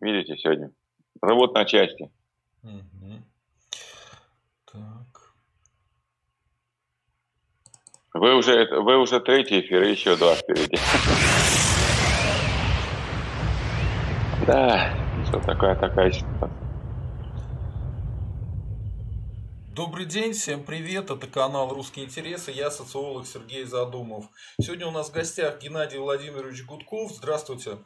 видите, сегодня. Рвут на части. Мгм. Так. Вы уже, вы уже третий эфир, и еще два впереди. Да, что такая такая ситуация. Добрый день, всем привет, это канал «Русские интересы», я социолог Сергей Задумов. Сегодня у нас в гостях Геннадий Владимирович Гудков, здравствуйте.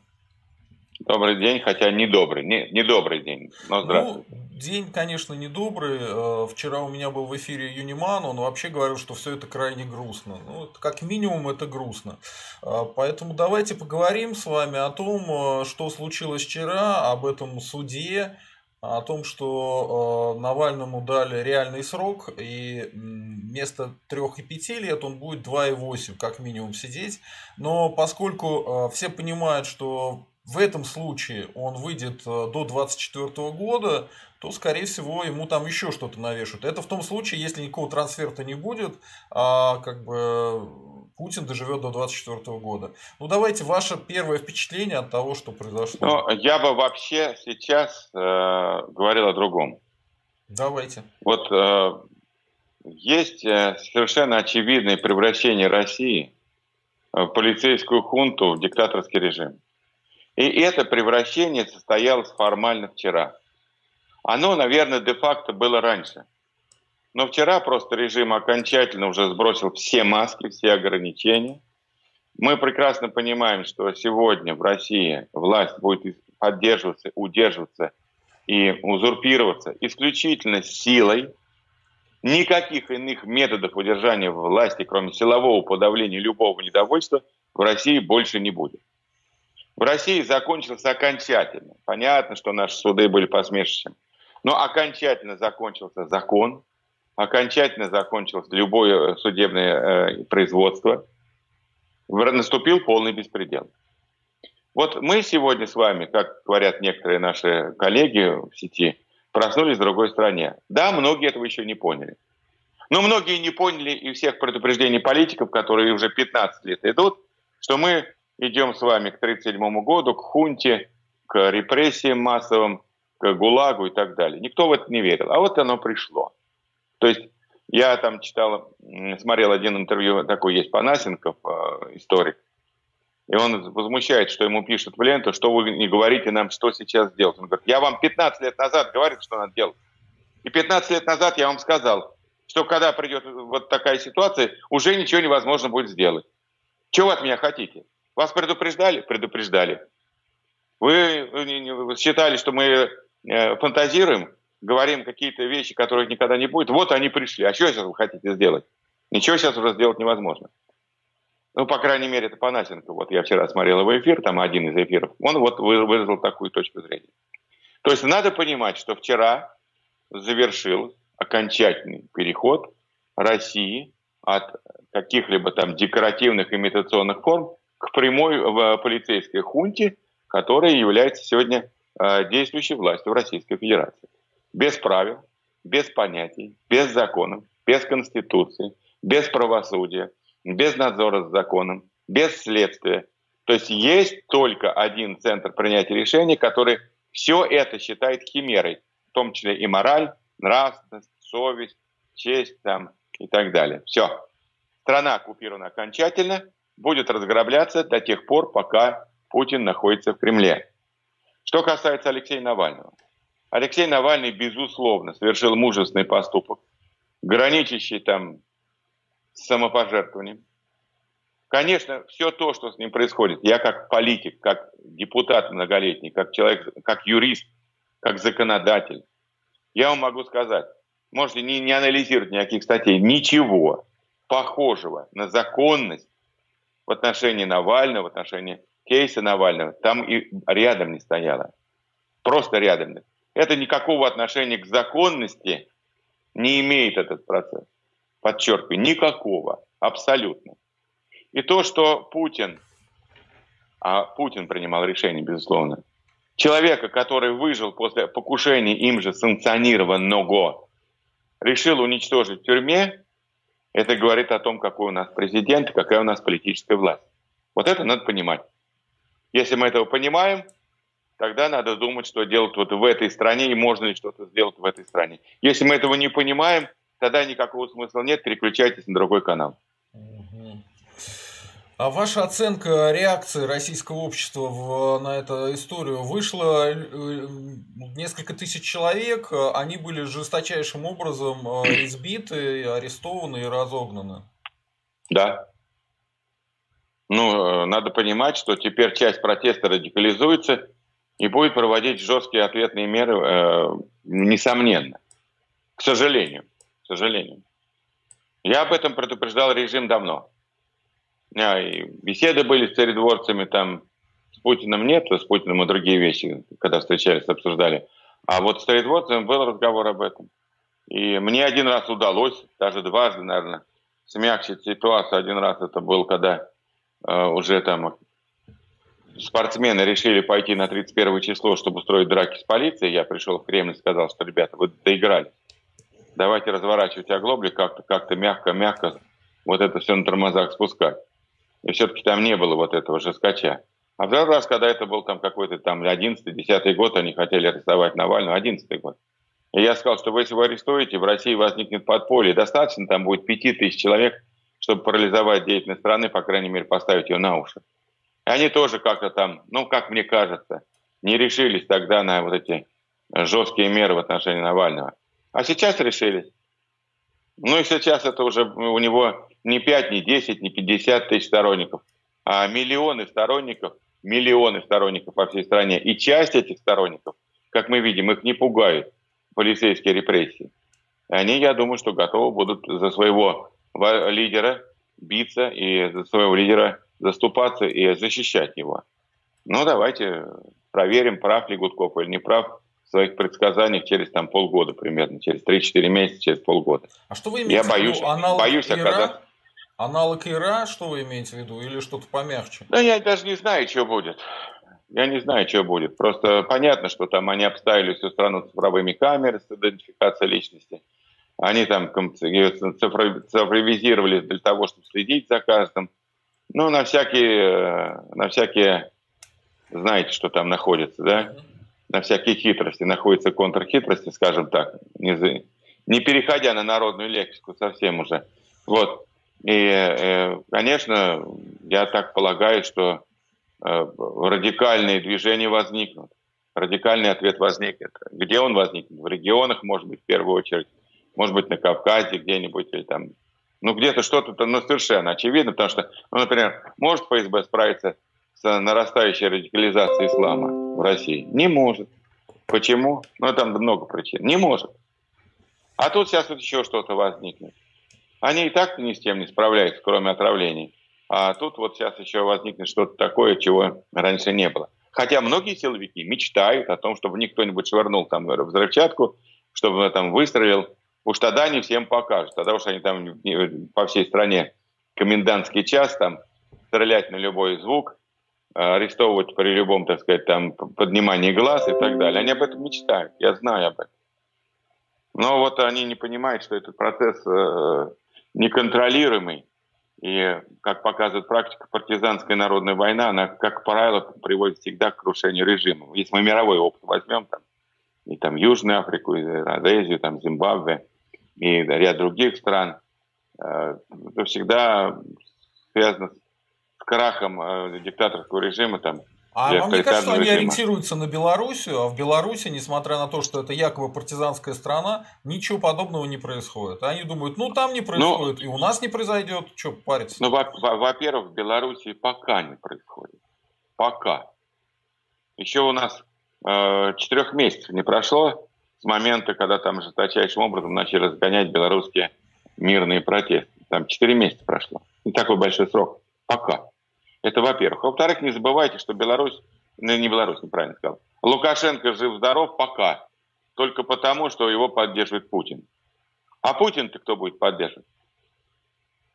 Добрый день, хотя не добрый, не, не добрый день, но здравствуйте. Ну, день, конечно, не добрый. Э, Вчера у меня был в эфире Юниман, он вообще говорил, что все это крайне грустно. Ну, как минимум это грустно. Э, Поэтому давайте поговорим с вами о том, э, что случилось вчера, об этом суде, о том, что Навальному дали реальный срок, и вместо 3 и 5 лет он будет 2,8 как минимум сидеть. Но поскольку все понимают, что в этом случае он выйдет э, до 24 года, то, скорее всего, ему там еще что-то навешают. Это в том случае, если никакого трансферта не будет, а как бы Путин доживет до 24 года. Ну, давайте ваше первое впечатление от того, что произошло. Но я бы вообще сейчас э, говорил о другом. Давайте. Вот э, есть э, совершенно очевидное превращение России в полицейскую хунту, в диктаторский режим. И это превращение состоялось формально вчера. Оно, наверное, де-факто было раньше. Но вчера просто режим окончательно уже сбросил все маски, все ограничения. Мы прекрасно понимаем, что сегодня в России власть будет поддерживаться, удерживаться и узурпироваться исключительно силой. Никаких иных методов удержания власти, кроме силового подавления любого недовольства, в России больше не будет. В России закончился окончательно. Понятно, что наши суды были посмешищем. Но окончательно закончился закон, окончательно закончилось любое судебное э, производство. Наступил полный беспредел. Вот мы сегодня с вами, как говорят некоторые наши коллеги в сети, проснулись в другой стране. Да, многие этого еще не поняли. Но многие не поняли и всех предупреждений политиков, которые уже 15 лет идут, что мы идем с вами к 1937 году, к хунте, к репрессиям массовым, к ГУЛАГу и так далее. Никто в это не верил. А вот оно пришло. То есть я там читал, смотрел один интервью, такой есть Панасенков, э, историк, и он возмущает, что ему пишут в ленту, что вы не говорите нам, что сейчас делать. Он говорит, я вам 15 лет назад говорил, что надо делать. И 15 лет назад я вам сказал, что когда придет вот такая ситуация, уже ничего невозможно будет сделать. Чего вы от меня хотите? Вас предупреждали? Предупреждали. Вы считали, что мы э, фантазируем, говорим какие-то вещи, которых никогда не будет. Вот они пришли. А что сейчас вы хотите сделать? Ничего сейчас уже сделать невозможно. Ну, по крайней мере, это Панасенко. Вот я вчера смотрел его эфир, там один из эфиров. Он вот выразил такую точку зрения. То есть надо понимать, что вчера завершил окончательный переход России от каких-либо там декоративных имитационных форм к прямой в полицейской хунте, которая является сегодня э, действующей властью в Российской Федерации. Без правил, без понятий, без законов, без конституции, без правосудия, без надзора за законом, без следствия. То есть есть только один центр принятия решений, который все это считает химерой, в том числе и мораль, нравственность, совесть, честь там, и так далее. Все. Страна оккупирована окончательно, будет разграбляться до тех пор, пока Путин находится в Кремле. Что касается Алексея Навального. Алексей Навальный, безусловно, совершил мужественный поступок, граничащий там с самопожертвованием. Конечно, все то, что с ним происходит, я как политик, как депутат многолетний, как человек, как юрист, как законодатель, я вам могу сказать, можете не, не анализировать никаких статей, ничего похожего на законность в отношении Навального, в отношении кейса Навального, там и рядом не стояло. Просто рядом. Это никакого отношения к законности не имеет этот процесс. Подчеркиваю, никакого, абсолютно. И то, что Путин, а Путин принимал решение, безусловно, человека, который выжил после покушения им же санкционированного, решил уничтожить в тюрьме, это говорит о том, какой у нас президент, какая у нас политическая власть. Вот это надо понимать. Если мы этого понимаем, тогда надо думать, что делать вот в этой стране и можно ли что-то сделать в этой стране. Если мы этого не понимаем, тогда никакого смысла нет, переключайтесь на другой канал. А ваша оценка реакции российского общества в, на эту историю вышло э, несколько тысяч человек, они были жесточайшим образом э, избиты, арестованы и разогнаны. Да. Ну, э, надо понимать, что теперь часть протеста радикализуется и будет проводить жесткие ответные меры, э, несомненно. К сожалению. К сожалению. Я об этом предупреждал режим давно. А, и беседы были с царедворцами, там с Путиным нет, с Путиным и другие вещи, когда встречались, обсуждали. А вот с царедворцами был разговор об этом. И мне один раз удалось, даже дважды, наверное, смягчить ситуацию. Один раз это был, когда э, уже там спортсмены решили пойти на 31 число, чтобы устроить драки с полицией. Я пришел в Кремль и сказал, что, ребята, вы доиграли. Давайте разворачивать оглобли как-то, как-то мягко-мягко вот это все на тормозах спускать. И все-таки там не было вот этого жескача. А второй раз, когда это был там какой-то там 11-10 год, они хотели арестовать Навального, 11 год. И я сказал, что вы если вы арестуете, в России возникнет подполье. Достаточно там будет 5 тысяч человек, чтобы парализовать деятельность страны, по крайней мере, поставить ее на уши. И они тоже как-то там, ну, как мне кажется, не решились тогда на вот эти жесткие меры в отношении Навального. А сейчас решились. Ну и сейчас это уже у него не 5, не 10, не 50 тысяч сторонников, а миллионы сторонников, миллионы сторонников по всей стране. И часть этих сторонников, как мы видим, их не пугают полицейские репрессии. Они, я думаю, что готовы будут за своего лидера биться и за своего лидера заступаться и защищать его. Ну, давайте проверим, прав ли Гудков или не прав в своих предсказаниях через там полгода примерно, через 3-4 месяца, через полгода. А что вы имеете Я боюсь? Аналог боюсь Ира? оказаться... Аналог Ира, что вы имеете в виду, или что-то помягче? Да я даже не знаю, что будет. Я не знаю, что будет. Просто понятно, что там они обставили всю страну цифровыми камерами с идентификацией личности. Они там цифровизировали для того, чтобы следить за каждым. Ну, на всякие, на всякие, знаете, что там находится, да? На всякие хитрости, находятся контрхитрости, скажем так, не, не переходя на народную лексику совсем уже. Вот. И, э, конечно, я так полагаю, что Э, радикальные движения возникнут. Радикальный ответ возникнет. Где он возникнет? В регионах, может быть, в первую очередь. Может быть, на Кавказе где-нибудь или там. Ну, где-то что-то, ну, совершенно очевидно, потому что, ну, например, может ФСБ справиться с нарастающей радикализацией ислама в России? Не может. Почему? Ну, там много причин. Не может. А тут сейчас вот еще что-то возникнет. Они и так ни с тем не справляются, кроме отравлений. А тут вот сейчас еще возникнет что-то такое, чего раньше не было. Хотя многие силовики мечтают о том, чтобы никто нибудь швырнул там взрывчатку, чтобы там выстрелил. Уж тогда они всем покажут. Тогда уж они там по всей стране комендантский час там стрелять на любой звук, арестовывать при любом, так сказать, там поднимании глаз и так далее. Они об этом мечтают. Я знаю об этом. Но вот они не понимают, что этот процесс э, неконтролируемый и, как показывает практика, партизанская народная война, она, как правило, приводит всегда к крушению режима. Если мы мировой опыт возьмем, там, и там Южную Африку, и Родезию, там Зимбабве, и ряд других стран, э, то всегда связано с крахом э, диктаторского режима, там, а вам не кажется, что они ориентируются на Белоруссию, а в Беларуси, несмотря на то, что это якобы партизанская страна, ничего подобного не происходит. Они думают, ну там не ну, происходит, ну, и у нас не произойдет, что париться. Ну, во-первых, в Беларуси пока не происходит. Пока. Еще у нас э, четырех месяцев не прошло с момента, когда там жесточайшим образом начали разгонять белорусские мирные протесты. Там четыре месяца прошло. Не такой большой срок. Пока. Это во-первых. Во-вторых, не забывайте, что Беларусь, ну не Беларусь, неправильно сказал, Лукашенко жив-здоров пока, только потому, что его поддерживает Путин. А Путин-то кто будет поддерживать?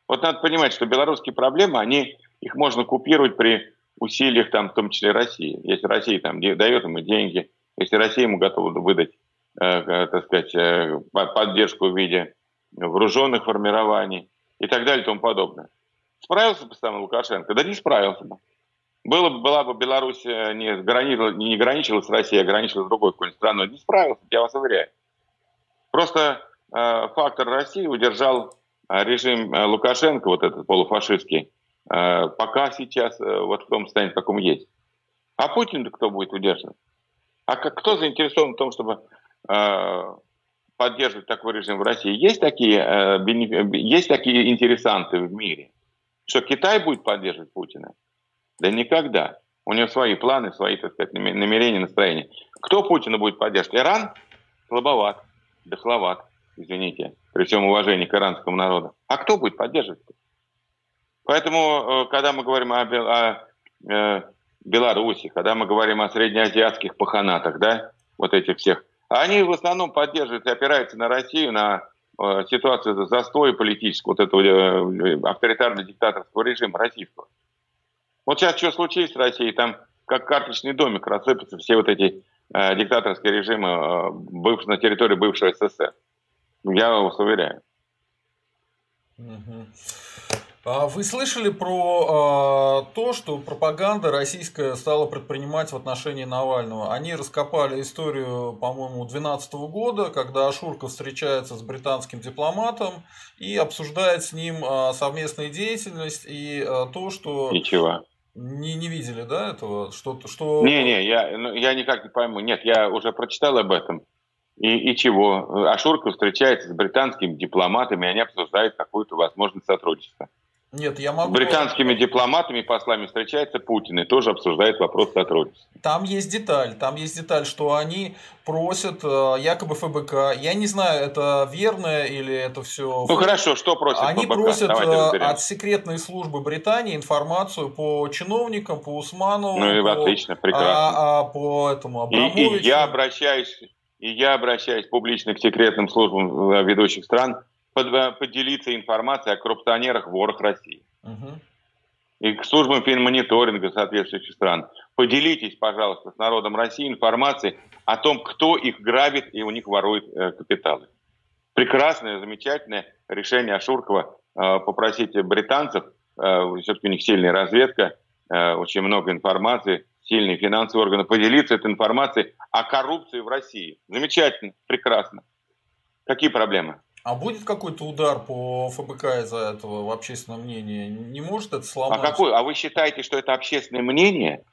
Вот надо понимать, что белорусские проблемы, они, их можно купировать при усилиях, там, в том числе России. Если Россия там, дает ему деньги, если Россия ему готова выдать, э, э так сказать, э, поддержку в виде вооруженных формирований и так далее и тому подобное. Справился бы сам Лукашенко? Да не справился бы. Было, была бы Беларусь э, не, граничила, не граничила с Россией, а граничила с другой какой-нибудь страной, не справился, я вас уверяю. Просто э, фактор России удержал э, режим э, Лукашенко, вот этот полуфашистский, э, пока сейчас э, вот в том состоянии, в каком есть. А Путин-то кто будет удерживать? А как, кто заинтересован в том, чтобы э, поддерживать такой режим в России? Есть такие, э, бенеф... есть такие интересанты в мире? Что Китай будет поддерживать Путина? Да никогда. У него свои планы, свои, так сказать, намерения, настроения. Кто Путина будет поддерживать? Иран? Слабоват, дохловат, извините, при всем уважении к иранскому народу. А кто будет поддерживать? Поэтому, э, когда мы говорим о, о э, Беларуси, когда мы говорим о среднеазиатских паханатах, да, вот этих всех, они в основном поддерживают и опираются на Россию, на ситуацию застоя политического, вот этого э, авторитарно-диктаторского режима российского. Вот сейчас что случилось в России, там как карточный домик рассыпятся все вот эти э, диктаторские режимы э, быв, на территории бывшего СССР. Я вас уверяю. Угу. А вы слышали про э, то, что пропаганда российская стала предпринимать в отношении Навального? Они раскопали историю, по-моему, 2012 года, когда Ашурка встречается с британским дипломатом и обсуждает с ним э, совместную деятельность и э, то, что... Ничего. Не, не видели, да, этого? Что, что... Не-не, я, ну, я никак не пойму. Нет, я уже прочитал об этом. И, и чего? Ашурка встречается с британскими дипломатами, и они обсуждают какую-то возможность сотрудничества. Нет, я могу... С британскими дипломатами, послами встречается Путин и тоже обсуждает вопрос сотрудничества. Там есть деталь, там есть деталь, что они просят э, якобы ФБК. Я не знаю, это верно или это все... Ну хорошо, что просят Они ФБК? просят э, от секретной службы Британии информацию по чиновникам, по Усманову. Ну и по, отлично, прекрасно. А, а, по этому Абрамовичу. И, и я обращаюсь, и я обращаюсь публично к секретным службам э, ведущих стран Э, поделиться информацией о коррупционерах, ворах России. Угу. И к службам финмониторинга соответствующих стран. Поделитесь, пожалуйста, с народом России информацией о том, кто их грабит и у них ворует э, капиталы. Прекрасное, замечательное решение Ашуркова э, попросить британцев, э, все-таки у них сильная разведка, э, очень много информации, сильные финансовые органы, поделиться этой информацией о коррупции в России. Замечательно, прекрасно. Какие проблемы? А будет какой-то удар по ФБК из-за этого в общественном мнении? Не может это сломать? А какой? А вы считаете, что это общественное мнение?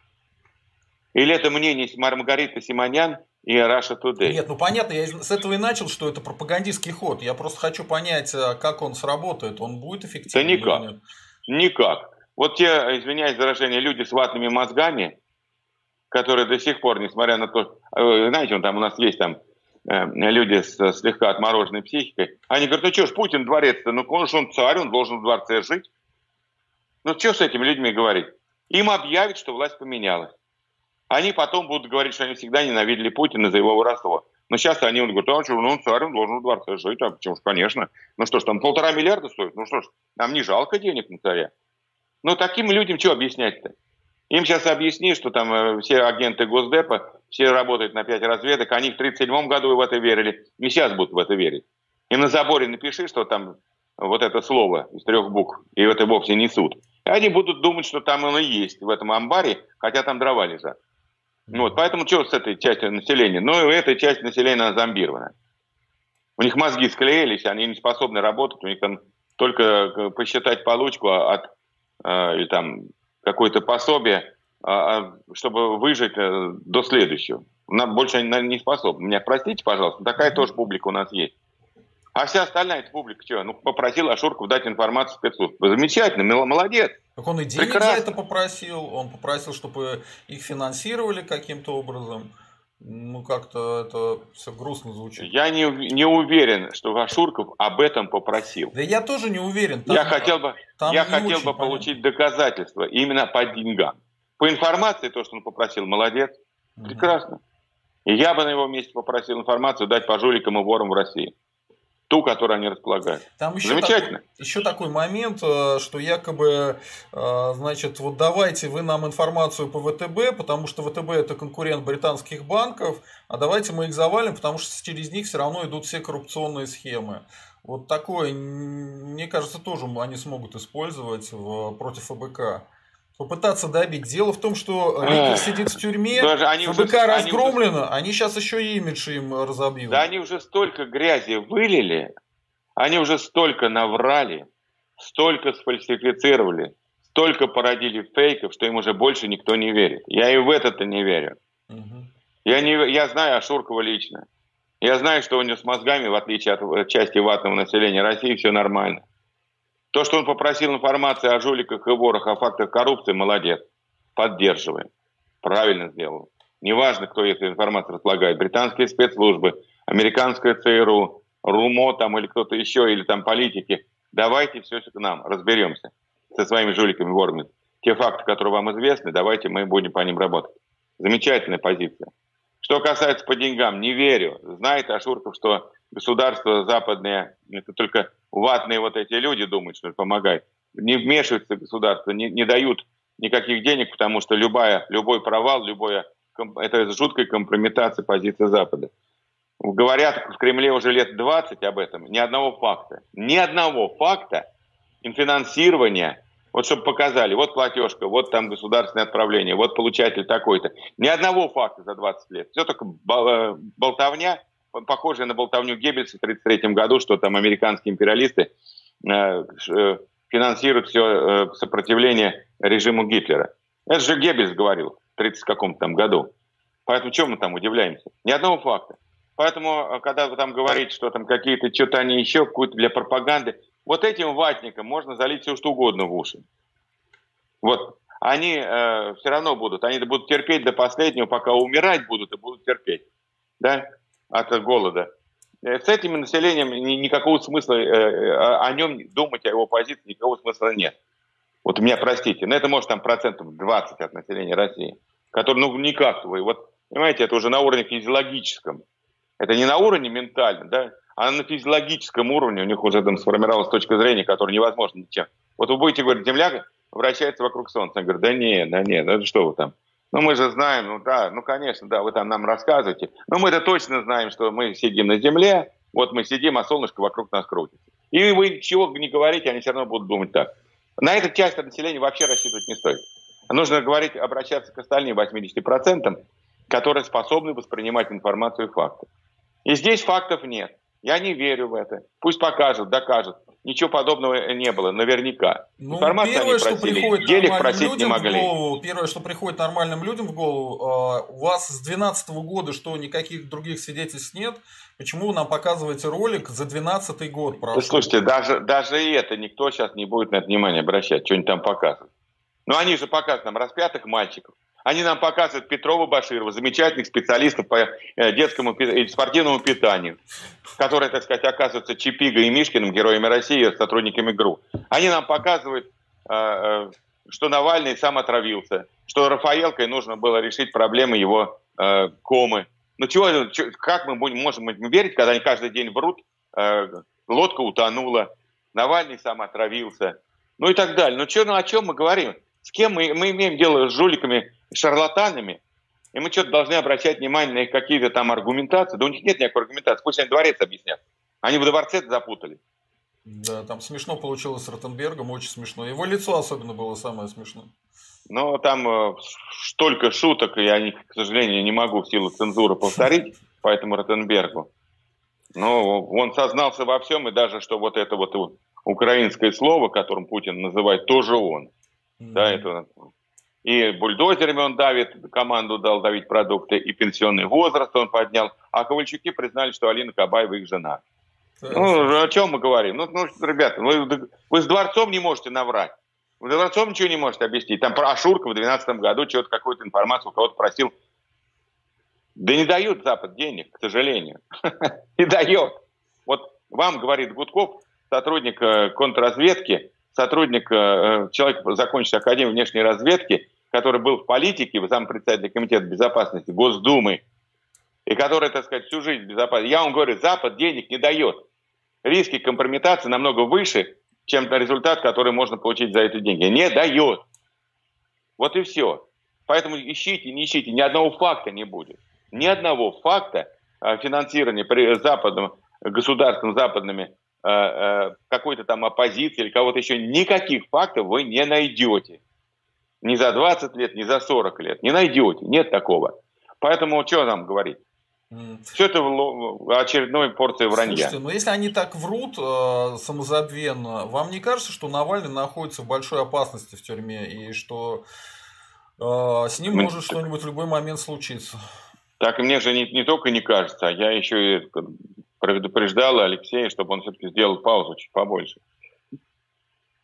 Или это мнение Маргариты Симонян и Раша Today? Нет, ну понятно, я с этого и начал, что это пропагандистский ход. Я просто хочу понять, а как он сработает. Он будет эффективным? Да никак. Никак. Вот те, извиняюсь за выражение, люди с ватными мозгами, которые до сих пор, несмотря на то, э, знаете, он там у нас есть там люди с слегка отмороженной психикой, они говорят, ну что ж, Путин дворец-то, ну он же он царь, он должен в дворце жить. Ну что с этими людьми говорить? Им объявят, что власть поменялась. Они потом будут говорить, что они всегда ненавидели Путина за его воровство. Но сейчас они он говорят, а что, ну он царь, он должен в дворце жить, а почему ж, конечно. Ну что ж, там полтора миллиарда стоит, ну что ж, нам не жалко денег на царя. Ну таким людям что объяснять-то? Им сейчас объясни, что там э, все агенты Госдепа, все работают на пять разведок, они в 1937 году в это верили, и сейчас будут в это верить. И на заборе напиши, что там вот это слово из трех букв, и это вовсе не суд. И они будут думать, что там оно есть, в этом амбаре, хотя там дрова лежат. Ну вот, поэтому что с этой частью населения? Ну, эта часть населения она зомбирована. У них мозги склеились, они не способны работать, у них там только э, посчитать получку от, э, или там какое-то пособие, а, а, чтобы выжить э, до следующего. Нам больше они не способны. Меня простите, пожалуйста, такая тоже публика у нас есть. А вся остальная эта публика что? Ну, попросил Ашурков дать информацию спецслужб. Замечательно, молодец. Так он и денег Прекрасно. за это попросил. Он попросил, чтобы их финансировали каким-то образом. Ну, как-то это все грустно звучит. Я не, не уверен, что Ашурков об этом попросил. Да я тоже не уверен. Там, я хотел бы, я хотел бы понятно. получить доказательства именно по деньгам. По информации, то, что он попросил, молодец. Угу. Прекрасно. И я бы на его месте попросил информацию дать по жуликам и ворам в России ту, которую они располагают. Там еще Замечательно. Такой, еще такой момент, э, что якобы, э, значит, вот давайте вы нам информацию по ВТБ, потому что ВТБ это конкурент британских банков, а давайте мы их завалим, потому что через них все равно идут все коррупционные схемы. Вот такое, мне кажется, тоже они смогут использовать в, против ФБК. Попытаться добить. Дело в том, что Ликер сидит в тюрьме, Даже они ФБК уже, разгромлено, они, уже... они сейчас еще и имидж им разобьют. Да они уже столько грязи вылили, они уже столько наврали, столько сфальсифицировали, столько породили фейков, что им уже больше никто не верит. Я и в это-то не верю. Угу. Я, не, я знаю Ашуркова лично. Я знаю, что у него с мозгами, в отличие от части ватного населения России, все нормально. То, что он попросил информации о жуликах и ворах, о фактах коррупции, молодец. Поддерживаем. Правильно сделал. Неважно, кто эту информацию располагает. Британские спецслужбы, американская ЦРУ, РУМО там или кто-то еще, или там политики. Давайте все к нам, разберемся со своими жуликами, ворами. Те факты, которые вам известны, давайте мы будем по ним работать. Замечательная позиция. Что касается по деньгам, не верю. Знает Ашурков, что государства западные, это только ватные вот эти люди думают, что это помогает. Не вмешиваются государства, не, не дают никаких денег, потому что любая, любой провал, любое, это жуткая компрометация позиции Запада. Говорят в Кремле уже лет 20 об этом, ни одного факта. Ни одного факта финансирования, вот чтобы показали, вот платежка, вот там государственное отправление, вот получатель такой-то. Ни одного факта за 20 лет. Все только э, болтовня, похожая на болтовню Геббельса в 1933 году, что там американские империалисты э, э, финансируют все сопротивление режиму Гитлера. Это же Геббельс говорил в 30 каком-то там году. Поэтому чем мы там удивляемся? Ни одного факта. Поэтому, э, когда вы там говорите, что там какие-то что-то они еще, какую-то для пропаганды, вот этим ватникам можно залить все, что угодно в уши. Вот. Они э, все равно будут, они будут терпеть до последнего, пока умирать будут, и будут терпеть, да, от голода. Э, с этим населением никакого смысла э, о нем думать, о его позиции, никакого смысла нет. Вот меня простите, но это может там процентов 20 от населения России, который, ну, никак, вы, вот, понимаете, это уже на уровне физиологическом. Это не на уровне ментальном, да, а на физиологическом уровне у них уже там сформировалась точка зрения, которая невозможна ничем. Вот вы будете говорить, Земля вращается вокруг Солнца. Я говорю, да нет, да нет, ну что вы там? Ну мы же знаем, ну да, ну конечно, да, вы там нам рассказываете. Но мы-то точно знаем, что мы сидим на Земле, вот мы сидим, а солнышко вокруг нас крутится. И вы чего не говорите, они все равно будут думать так. На эту часть населения вообще рассчитывать не стоит. Нужно говорить, обращаться к остальным 80%, которые способны воспринимать информацию и факты. И здесь фактов нет. Я не верю в это. Пусть покажут, докажут. Ничего подобного не было, наверняка. Ну, Информацию первое, они просили, что приходит денег просить не могли. В голову, первое, что приходит нормальным людям в голову, э, у вас с 2012 года, что никаких других свидетельств нет, почему вы нам показываете ролик за 2012 год? Да, слушайте, даже, даже и это никто сейчас не будет на это внимание обращать, что-нибудь там показывают. Но они же показывают нам распятых мальчиков, они нам показывают Петрова Баширова, замечательных специалистов по э, детскому и спортивному питанию, которые, так сказать, оказываются Чипиго и Мишкиным, героями России, сотрудниками ГРУ. Они нам показывают, э, э, что Навальный сам отравился, что Рафаэлкой нужно было решить проблемы его комы. Ну чего, как мы можем верить, когда они каждый день врут, лодка утонула, Навальный сам отравился, ну и так далее. Ну, что, ну о чем мы говорим? С кем мы, мы имеем дело с жуликами шарлатанами, и мы что-то должны обращать внимание на их какие-то там аргументации. Да у них нет никакой аргументации, пусть они дворец объяснят. Они в дворце запутали. Да, там смешно получилось с Ротенбергом, очень смешно. Его лицо особенно было самое смешное. Но там э, столько шуток, я, них, к сожалению, не могу в силу цензуры повторить по этому Ротенбергу. Но он сознался во всем, и даже что вот это вот украинское слово, которым Путин называет, тоже он. Mm-hmm. Да, это и бульдозерами он давит, команду дал давить продукты, и пенсионный возраст он поднял. А Ковальчуки признали, что Алина Кабаева их жена. Ну, о чем мы говорим? Ну, ну ребята, вы, вы с дворцом не можете наврать. Вы с дворцом ничего не можете объяснить. Там про Ашурка в 2012 году что-то какую-то информацию у кого-то просил. Да не дают Запад денег, к сожалению. Не дает. Вот вам, говорит Гудков, сотрудник э, контрразведки, сотрудник, э, человек, закончивший Академию внешней разведки, который был в политике, зампредседателя Комитета безопасности Госдумы, и который, так сказать, всю жизнь безопасен. Я вам говорю, Запад денег не дает. Риски компрометации намного выше, чем результат, который можно получить за эти деньги. Не дает. Вот и все. Поэтому ищите, не ищите, ни одного факта не будет. Ни одного факта э, финансирования при западном, государством западными э, э, какой-то там оппозиции или кого-то еще, никаких фактов вы не найдете. Ни за 20 лет, ни за 40 лет. Не найдете. Нет такого. Поэтому что нам говорить? Все это очередной порция вранья. Слушайте, но если они так врут э, самозабвенно, вам не кажется, что Навальный находится в большой опасности в тюрьме и что э, с ним Мы... может что-нибудь в любой момент случиться? Так мне же не, не только не кажется, а я еще и предупреждал Алексея, чтобы он все-таки сделал паузу чуть побольше.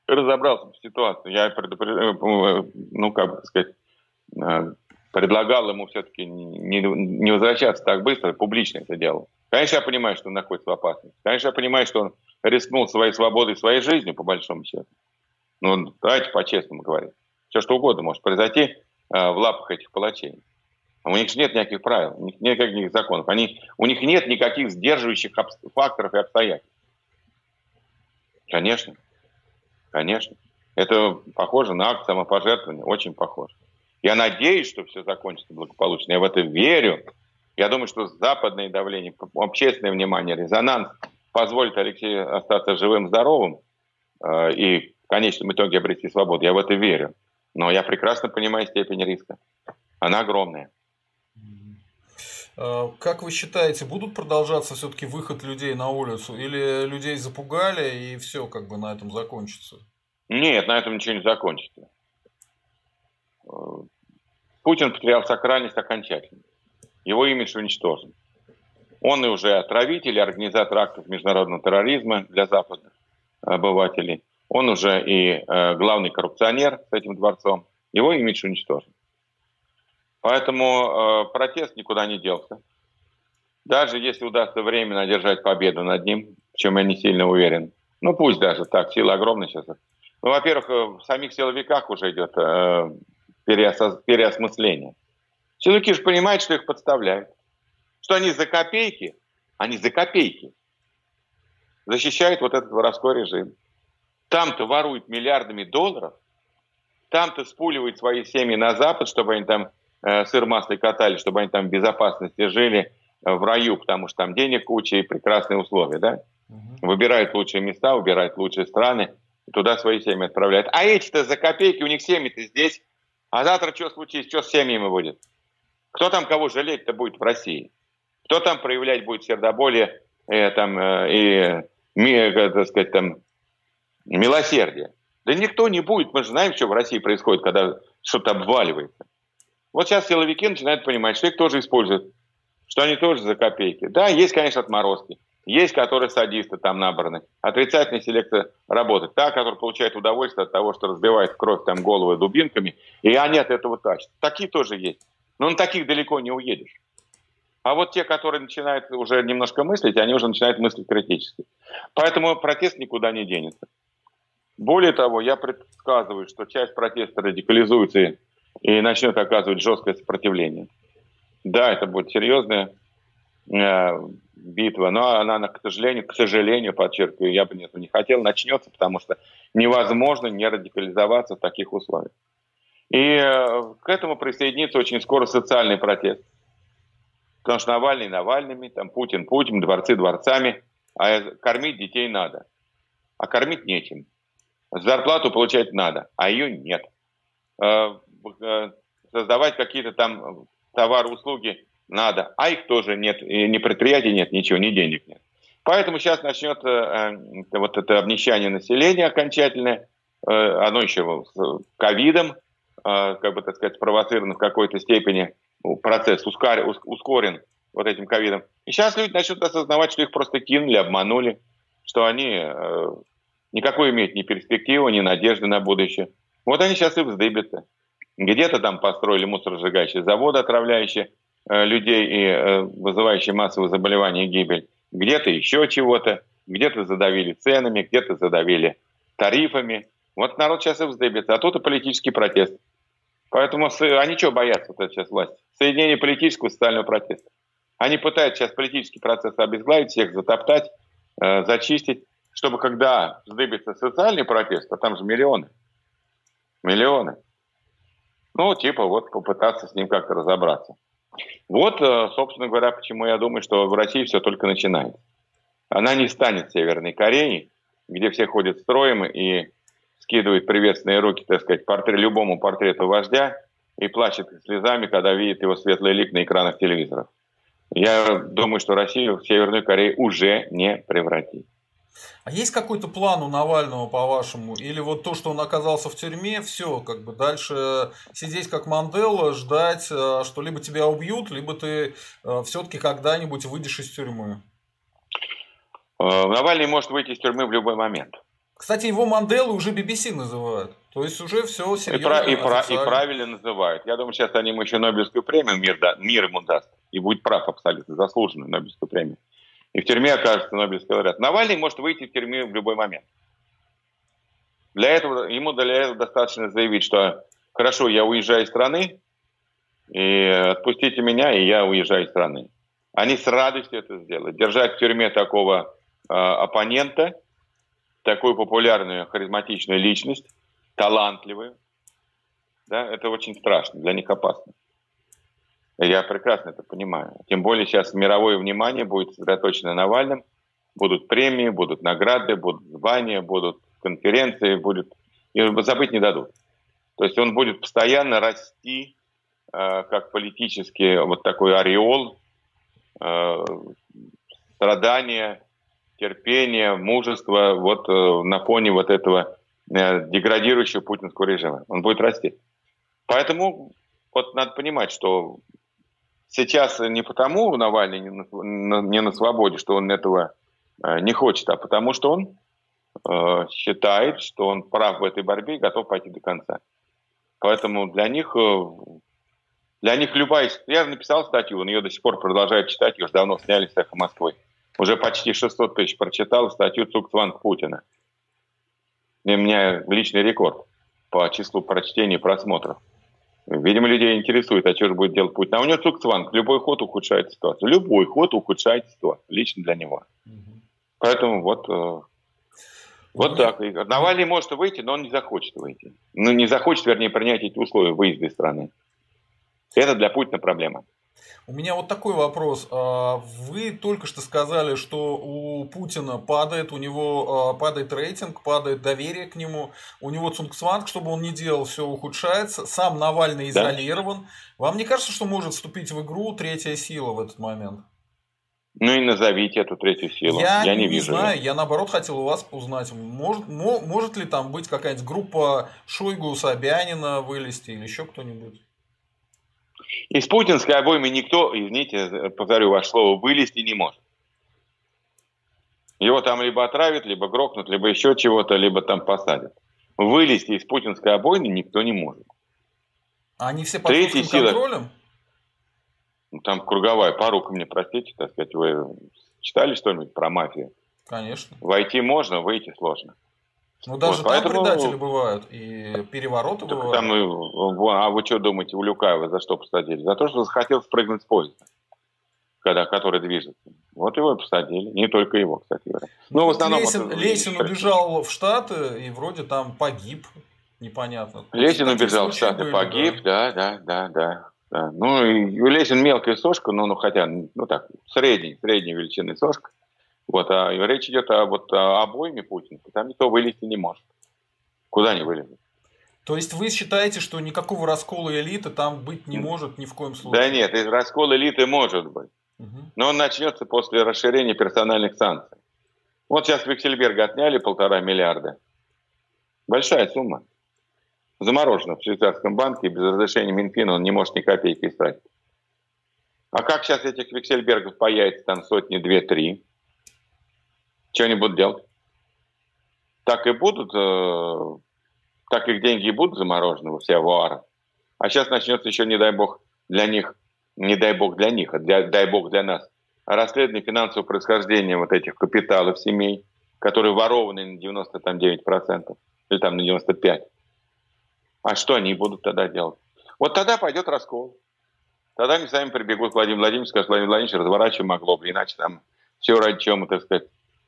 Разобрался в ситуации. Я предупреждал, э, ну, как бы сказать, э, предлагал ему все-таки не, возвращаться так быстро, публично это делал. Конечно, я понимаю, что он находится в опасности. Конечно, я понимаю, что он рискнул своей свободой, своей жизнью, по большому счету. Ну, давайте по-честному говорить. Все что угодно может произойти э, в лапах этих палачей. У них же нет никаких правил, у них нет никаких законов. Они, у них нет никаких сдерживающих факторов и обстоятельств. Конечно. Конечно. Это похоже на акт самопожертвования, очень похоже. Я надеюсь, что все закончится благополучно. Я в это верю. Я думаю, что западное давление, общественное внимание, резонанс позволит Алексею остаться живым, здоровым э, и в конечном итоге обрести свободу. Я в это верю. Но я прекрасно понимаю степень риска. Она огромная. Э, как вы считаете, будут продолжаться все-таки выход людей на улицу? Или людей запугали и все как бы на этом закончится? Нет, на этом ничего не закончится. Э, Путин потерял сакральность окончательно. Его имидж уничтожен. Он и уже отравитель, и организатор актов международного терроризма для западных обывателей. Он уже и э, главный коррупционер с этим дворцом. Его имидж уничтожен. Поэтому э, протест никуда не делся. Даже если удастся временно одержать победу над ним, в чем я не сильно уверен. Ну пусть даже так, сила огромная сейчас. Ну, во-первых, э, в самих силовиках уже идет э, переосоз... переосмысление. Силовики же понимают, что их подставляют. Что они за копейки, они за копейки защищают вот этот воровской режим. Там-то воруют миллиардами долларов, там-то спуливают свои семьи на Запад, чтобы они там сыр, масло и катали, чтобы они там в безопасности жили э, в раю, потому что там денег куча и прекрасные условия, да? Угу. Выбирают лучшие места, выбирают лучшие страны, и туда свои семьи отправляют. А эти-то за копейки, у них семьи-то здесь, а завтра что случится, что с семьями будет? Кто там кого жалеть-то будет в России? Кто там проявлять будет сердоболие э, там, э, и, э, так сказать, там, милосердие? Да никто не будет. Мы же знаем, что в России происходит, когда что-то обваливается. Вот сейчас силовики начинают понимать, что их тоже используют, что они тоже за копейки. Да, есть, конечно, отморозки. Есть, которые садисты там набраны. Отрицательная селекция работает. Та, которая получает удовольствие от того, что разбивает кровь там головы дубинками, и они от этого тащат. Такие тоже есть. Но на таких далеко не уедешь. А вот те, которые начинают уже немножко мыслить, они уже начинают мыслить критически. Поэтому протест никуда не денется. Более того, я предсказываю, что часть протеста радикализуется и, начнет оказывать жесткое сопротивление. Да, это будет серьезная э, битва, но она, к сожалению, к сожалению, подчеркиваю, я бы этого не хотел, начнется, потому что невозможно не радикализоваться в таких условиях. И э, к этому присоединится очень скоро социальный протест. Потому что Навальный Навальными, там Путин Путин, дворцы дворцами, а кормить детей надо. А кормить нечем. Зарплату получать надо, а ее нет. Э, э, создавать какие-то там товары, услуги надо, а их тоже нет, и ни предприятий нет, ничего, ни денег нет. Поэтому сейчас начнется э, вот это обнищание населения окончательное, э, оно еще с ковидом, э, как бы так сказать, спровоцировано в какой-то степени, ну, процесс ускорен, вот этим ковидом. И сейчас люди начнут осознавать, что их просто кинули, обманули, что они э, никакой имеют ни перспективы, ни надежды на будущее. Вот они сейчас и вздыбятся. Где-то там построили мусоросжигающие заводы, отравляющие Э, людей и э, вызывающие массовые заболевания и гибель. Где-то еще чего-то, где-то задавили ценами, где-то задавили тарифами. Вот народ сейчас и вздыбится, а тут и политический протест. Поэтому они что боятся вот сейчас власти? Соединение политического и социального протеста. Они пытаются сейчас политический процесс обезглавить, всех затоптать, э, зачистить, чтобы когда вздыбится социальный протест, а там же миллионы, миллионы, ну, типа вот попытаться с ним как-то разобраться. Вот, э, собственно говоря, почему я думаю, что в России все только начинается. Она не станет Северной Кореей, где все ходят строем и скидывает приветственные руки, так сказать, портрет, любому портрету вождя и плачет слезами, когда видит его светлый лик на экранах телевизоров. Я думаю, что Россию в Северную Корею уже не превратить. А есть какой-то план у Навального, по-вашему? Или вот то, что он оказался в тюрьме, все, как бы дальше сидеть как Мандела, ждать, э, что либо тебя убьют, либо ты э, все-таки когда-нибудь выйдешь из тюрьмы? Э, Навальный может выйти из тюрьмы в любой момент. Кстати, его Манделы уже BBC называют. То есть уже все серьезно. И, про, и, и правильно называют. Я думаю, сейчас они ему еще Нобелевскую премию мир, да, мир ему даст. И будет прав абсолютно, заслуженную Нобелевскую премию. И в тюрьме окажется Нобелевский лауреат. Навальный может выйти в тюрьму в любой момент. Для этого, ему для этого достаточно заявить, что хорошо, я уезжаю из страны, и отпустите меня, и я уезжаю из страны. Они с радостью это сделают. Держать в тюрьме такого э, оппонента, такую популярную, харизматичную личность, талантливую, да, это очень страшно, для них опасно. Я прекрасно это понимаю. Тем более сейчас мировое внимание будет сосредоточено на Навальном. Будут премии, будут награды, будут звания, будут конференции, будет... И забыть не дадут. То есть он будет постоянно расти э, как политический вот такой ореол э, страдания, терпения, мужества вот э, на фоне вот этого э, деградирующего путинского режима. Он будет расти. Поэтому вот надо понимать, что сейчас не потому Навальный не на, не на свободе, что он этого э, не хочет, а потому что он э, считает, что он прав в этой борьбе и готов пойти до конца. Поэтому для них, э, для них любая... Я написал статью, он ее до сих пор продолжает читать, ее уже давно сняли с «Эхо Москвы». Уже почти 600 тысяч прочитал статью «Цукцванг Путина». И у меня личный рекорд по числу прочтений и просмотров. Видимо, людей интересует, а что же будет делать Путин. А у него Цукцванг. Любой ход ухудшает ситуацию. Любой ход ухудшает ситуацию. Лично для него. Угу. Поэтому вот, э, вот ну, так. Навальный может выйти, но он не захочет выйти. Ну, не захочет, вернее, принять эти условия выезда из страны. Это для Путина проблема. У меня вот такой вопрос. А, вы только что сказали, что у Путина падает, у него а, падает рейтинг, падает доверие к нему, у него цунгцванг, чтобы он не делал, все ухудшается. Сам Навальный изолирован. Да. Вам не кажется, что может вступить в игру третья сила в этот момент? Ну и назовите эту третью силу. Я, я не, не вижу. знаю, я наоборот хотел у вас узнать, может, может ли там быть какая-нибудь группа Шойгу, Собянина вылезти или еще кто-нибудь? Из путинской обоймы никто, извините, повторю ваше слово, вылезти не может. Его там либо отравят, либо грохнут, либо еще чего-то, либо там посадят. Вылезти из путинской обоймы никто не может. А они все под Третья сила... контролем? Ну, там круговая порука мне, простите, так сказать, вы читали что-нибудь про мафию? Конечно. Войти можно, выйти сложно. Ну, даже вот, там поэтому... предатели бывают, и перевороты так бывают. Там, а вы что думаете, у Люкаева за что посадили? За то, что захотел спрыгнуть с поезда, когда, который движется. Вот его и посадили. Не только его, кстати говоря. Ну, ну в основном... Лесин, это... Лесин убежал в Штаты и вроде там погиб. Непонятно. Лесин убежал в Штаты, были, погиб, да, да, да, да. да. Ну, и Лесин мелкая сошка, ну, ну, хотя, ну так, средний, средней величины сошка. Вот, а речь идет о, вот, о обойме Путина. Там никто вылезти не может. Куда не вылезет? То есть вы считаете, что никакого раскола элиты там быть не может ни в коем случае? Да нет, раскол элиты может быть. Угу. Но он начнется после расширения персональных санкций. Вот сейчас Виксельберга отняли полтора миллиарда. Большая сумма. Заморожена в швейцарском банке, без разрешения Минфина он не может ни копейки истратить. А как сейчас этих Виксельбергов появится там сотни, две, три? Что они будут делать? Так и будут, э, так их деньги и будут заморожены, все авуары. А сейчас начнется еще, не дай бог, для них, не дай бог для них, а для, дай бог для нас, расследование финансового происхождения вот этих капиталов семей, которые ворованы на 99% или там на 95%. А что они будут тогда делать? Вот тогда пойдет раскол. Тогда они сами прибегут к Владимиру Владимировичу, скажут, Владимир Владимирович, разворачиваем могло бы, иначе там все ради чего так сказать,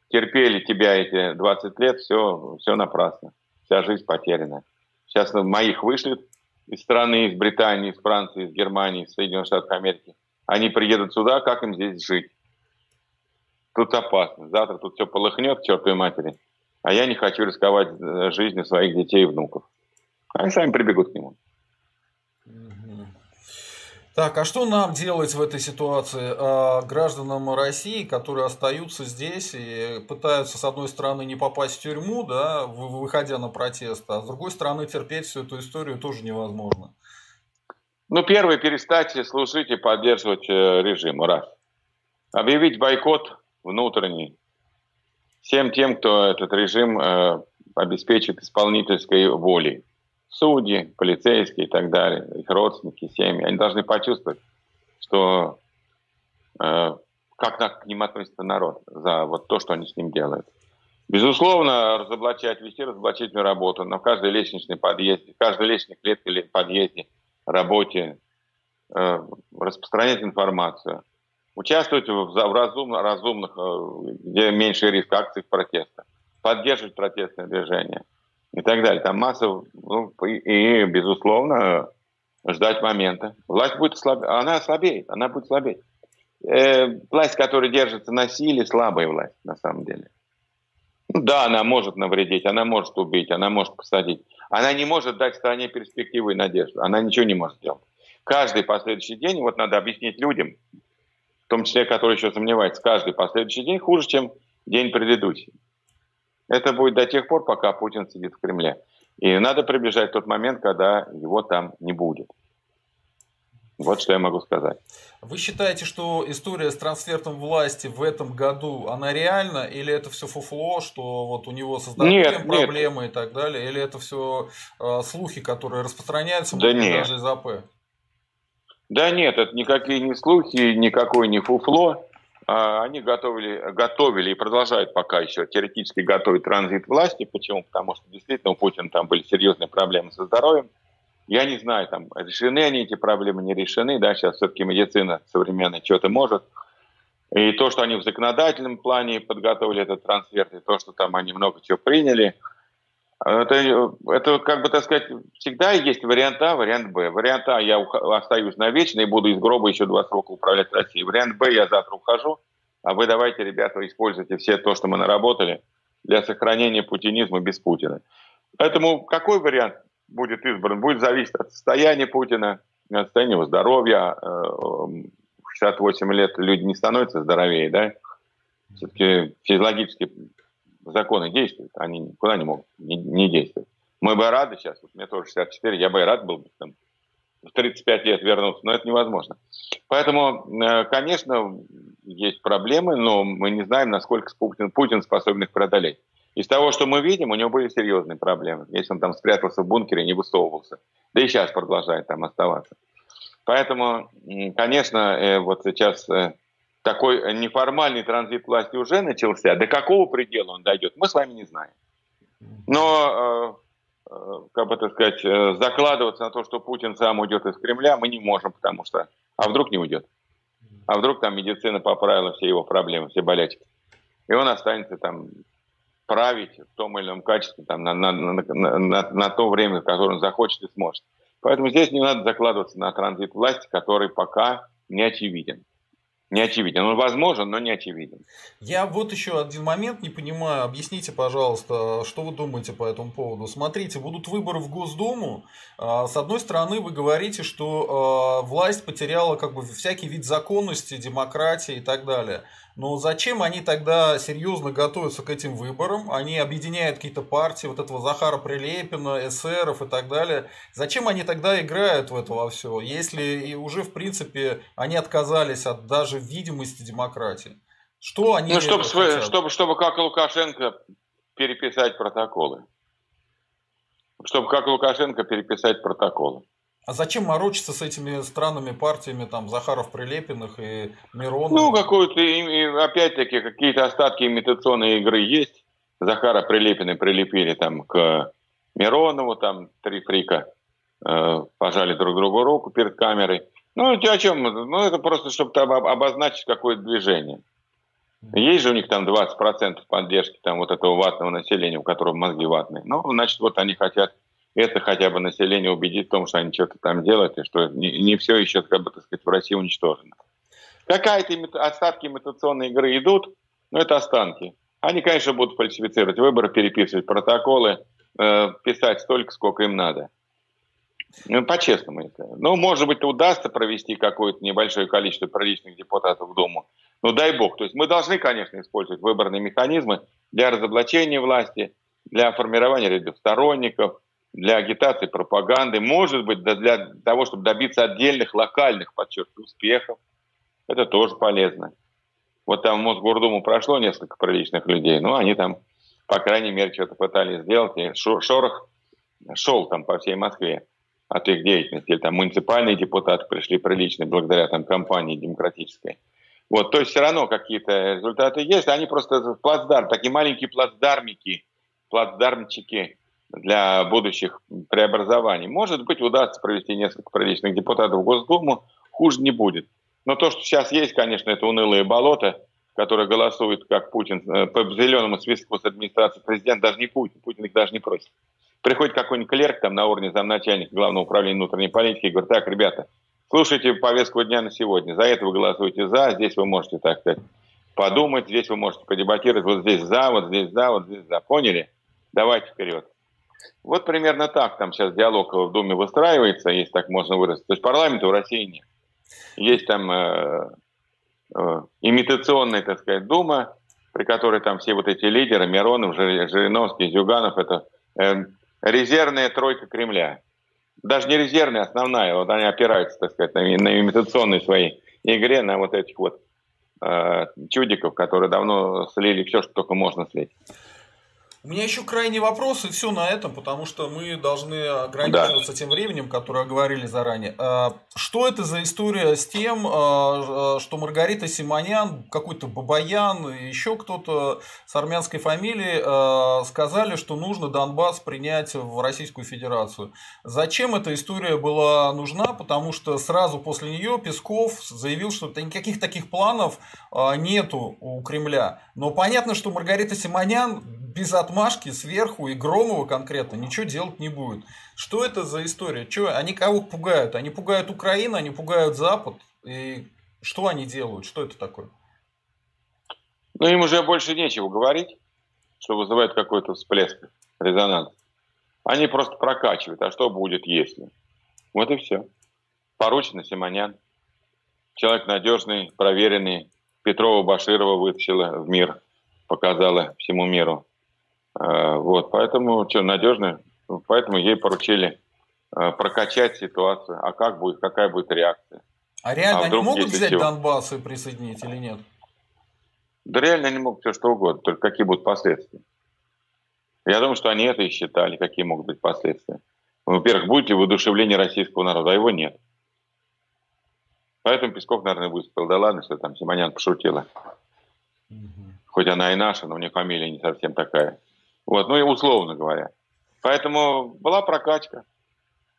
терпели тебя эти 20 лет, все, все напрасно. Вся жизнь потеряна. Сейчас моих вышлют из страны, из Британии, из Франции, из Германии, из Соединенных Штатов Америки. Они приедут сюда, как им здесь жить? Тут опасно. Завтра тут все полыхнет чертовой матери. а я не хочу рисковать э, жизнью своих детей и внуков. Они сами прибегут к нему. Так, а что нам делать в этой ситуации а, гражданам России, которые остаются здесь и пытаются, с одной стороны, не попасть в тюрьму, да, выходя на протест, а с другой стороны, терпеть всю эту историю тоже невозможно? Ну, первое, перестать слушать и поддерживать э, режим, раз. Объявить бойкот внутренний всем тем, кто этот режим э, обеспечит исполнительской волей судьи, полицейские и так далее, их родственники, семьи, они должны почувствовать, что э, как к ним относится народ за вот то, что они с ним делают. Безусловно, разоблачать, вести разоблачительную работу на каждой лестничной подъезде, каждой лестничной клетке или подъезде, работе, э, распространять информацию, участвовать в, в разумных, разумных, э, где меньше риск акций протеста, поддерживать протестное движение – и так далее. Там масса, ну, и, безусловно, ждать момента. Власть будет слаб... она ослабеет, она будет слабеть. Э, власть, которая держится на силе, слабая власть, на самом деле. Ну, да, она может навредить, она может убить, она может посадить. Она не может дать стране перспективу и надежду. Она ничего не может сделать. Каждый последующий день, вот надо объяснить людям, в том числе, которые еще сомневаются, каждый последующий день хуже, чем день предыдущий. Это будет до тех пор, пока Путин сидит в Кремле. И надо приближать тот момент, когда его там не будет. Вот что я могу сказать. Вы считаете, что история с трансфертом власти в этом году, она реальна? Или это все фуфло, что вот у него создают проблемы нет. и так далее? Или это все э, слухи, которые распространяются да нет. даже из АП? Да нет, это никакие не слухи, никакое не фуфло. А, они готовили, готовили и продолжают пока еще теоретически готовить транзит власти. Почему? Потому что действительно у Путина там были серьезные проблемы со здоровьем. Я не знаю, там решены они эти проблемы, не решены. Да, сейчас все-таки медицина современная что-то может. И то, что они в законодательном плане подготовили этот трансфер, и то, что там они много чего приняли – это, это, как бы, так сказать, всегда есть вариант А, вариант Б. Вариант А я остаюсь навечно и буду из гроба еще два срока управлять Россией. Вариант Б я завтра ухожу, а вы давайте, ребята, используйте все то, что мы наработали для сохранения путинизма без Путина. Поэтому какой вариант будет избран, будет зависеть от состояния Путина, от состояния его здоровья. 68 э, лет люди не становятся здоровее, да? Все-таки физиологически законы действуют, они никуда не могут не, не действовать. Мы бы рады сейчас, вот мне тоже 64, я бы и рад был там, в 35 лет вернуться, но это невозможно. Поэтому, э, конечно, есть проблемы, но мы не знаем, насколько Путин, Путин способен их преодолеть. Из того, что мы видим, у него были серьезные проблемы. Если он там спрятался в бункере, не высовывался. Да и сейчас продолжает там оставаться. Поэтому, конечно, э, вот сейчас э, такой неформальный транзит власти уже начался. До какого предела он дойдет, мы с вами не знаем. Но, э, э, как бы так сказать, э, закладываться на то, что Путин сам уйдет из Кремля, мы не можем, потому что... А вдруг не уйдет? А вдруг там медицина поправила все его проблемы, все болячки? И он останется там править в том или ином качестве там, на, на, на, на, на то время, которое он захочет и сможет. Поэтому здесь не надо закладываться на транзит власти, который пока не очевиден не очевиден. Он возможен, но не очевиден. Я вот еще один момент не понимаю. Объясните, пожалуйста, что вы думаете по этому поводу. Смотрите, будут выборы в Госдуму. А, с одной стороны, вы говорите, что а, власть потеряла как бы всякий вид законности, демократии и так далее. Но зачем они тогда серьезно готовятся к этим выборам? Они объединяют какие-то партии, вот этого Захара Прилепина, эсеров и так далее. Зачем они тогда играют в это во все, если и уже, в принципе, они отказались от даже видимости демократии? Что они Ну, чтобы, чтобы, чтобы как Лукашенко переписать протоколы. Чтобы как Лукашенко переписать протоколы. А зачем морочиться с этими странными партиями, там, Захаров, Прилепиных и Миронов? Ну, какую-то, опять-таки, какие-то остатки имитационной игры есть. Захара Прилепины прилепили там к Миронову, там три фрика э, пожали друг другу руку перед камерой. Ну, о чем? Ну, это просто, чтобы там обозначить какое-то движение. Есть же у них там 20% поддержки там вот этого ватного населения, у которого мозги ватные. Ну, значит, вот они хотят это хотя бы население убедить в том, что они что-то там делают, и что не, не все еще, как бы, так сказать, в России уничтожено. Какая-то остатки имитационной игры идут, но это останки. Они, конечно, будут фальсифицировать выборы, переписывать протоколы, э, писать столько, сколько им надо. Ну, по-честному это. Ну, может быть, удастся провести какое-то небольшое количество приличных депутатов в Думу. Ну, дай бог. То есть мы должны, конечно, использовать выборные механизмы для разоблачения власти, для формирования рядов сторонников, для агитации, пропаганды, может быть, для того, чтобы добиться отдельных локальных, подчеркиваю, успехов. Это тоже полезно. Вот там в Мосгордуму прошло несколько приличных людей, но они там, по крайней мере, что-то пытались сделать, и шорох шел там по всей Москве от их деятельности. Или там муниципальные депутаты пришли приличные благодаря там кампании демократической. Вот, то есть все равно какие-то результаты есть, они просто плацдарм, такие маленькие плацдармики, плацдармчики для будущих преобразований. Может быть, удастся провести несколько приличных депутатов в Госдуму, хуже не будет. Но то, что сейчас есть, конечно, это унылые болота, которые голосуют, как Путин, э, по зеленому списку с администрации президента, даже не Путин, Путин их даже не просит. Приходит какой-нибудь клерк там на уровне замначальника Главного управления внутренней политики и говорит, так, ребята, слушайте повестку дня на сегодня, за это вы голосуете за, здесь вы можете, так сказать, подумать, здесь вы можете подебатировать, вот здесь за, вот здесь за, вот здесь за. Поняли? Давайте вперед. Вот примерно так там сейчас диалог в Думе выстраивается, если так можно выразить. То есть парламента в России нет. Есть там э, э, имитационная, так сказать, Дума, при которой там все вот эти лидеры, Миронов, Жириновский, Зюганов, это э, резервная тройка Кремля. Даже не резервная, а основная. Вот они опираются, так сказать, на, на имитационной своей игре, на вот этих вот э, чудиков, которые давно слили все, что только можно слить. У меня еще крайний вопрос, и все на этом, потому что мы должны ограничиваться да. тем временем, которое говорили заранее. А, что это за история с тем, а, а, что Маргарита Симонян, какой-то Бабаян, еще кто-то с армянской фамилией сказали, что нужно Донбасс принять в Российскую Федерацию? Зачем эта история была нужна? Потому что сразу после нее Песков заявил, что никаких таких планов нету у Кремля. Но понятно, что Маргарита Симонян без отмашки сверху и Громова конкретно ничего делать не будет. Что это за история? Что, они кого пугают? Они пугают Украину, они пугают Запад. И что они делают? Что это такое? Ну, им уже больше нечего говорить, что вызывает какой-то всплеск, резонанс. Они просто прокачивают. А что будет, если? Вот и все. Поручено Симонян. Человек надежный, проверенный. Петрова Баширова вытащила в мир, показала всему миру. Э, вот, поэтому что, надежно, поэтому ей поручили э, прокачать ситуацию. А как будет, какая будет реакция? А реально а они могут взять всего... Донбасс и присоединить или нет? Да реально они могут все что угодно, только какие будут последствия. Я думаю, что они это и считали, какие могут быть последствия. Во-первых, будет ли воодушевление российского народа, а его нет. Поэтому Песков, наверное, выступил. Да ладно, что там Симонян пошутила. Угу. Хоть она и наша, но у нее фамилия не совсем такая. Вот, ну и условно говоря. Поэтому была прокачка.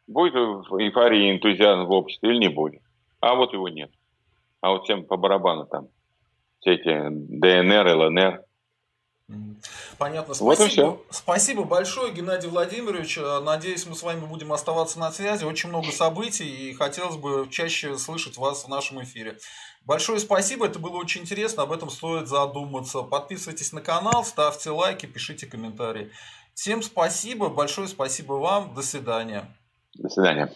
Будет эйфория энтузиазм в обществе или не будет. А вот его нет. А вот всем по барабану там. Все эти ДНР, ЛНР. Понятно. Спасибо. Вот Спасибо большое, Геннадий Владимирович. Надеюсь, мы с вами будем оставаться на связи. Очень много событий, и хотелось бы чаще слышать вас в нашем эфире. Большое спасибо, это было очень интересно, об этом стоит задуматься. Подписывайтесь на канал, ставьте лайки, пишите комментарии. Всем спасибо, большое спасибо вам, до свидания. До свидания.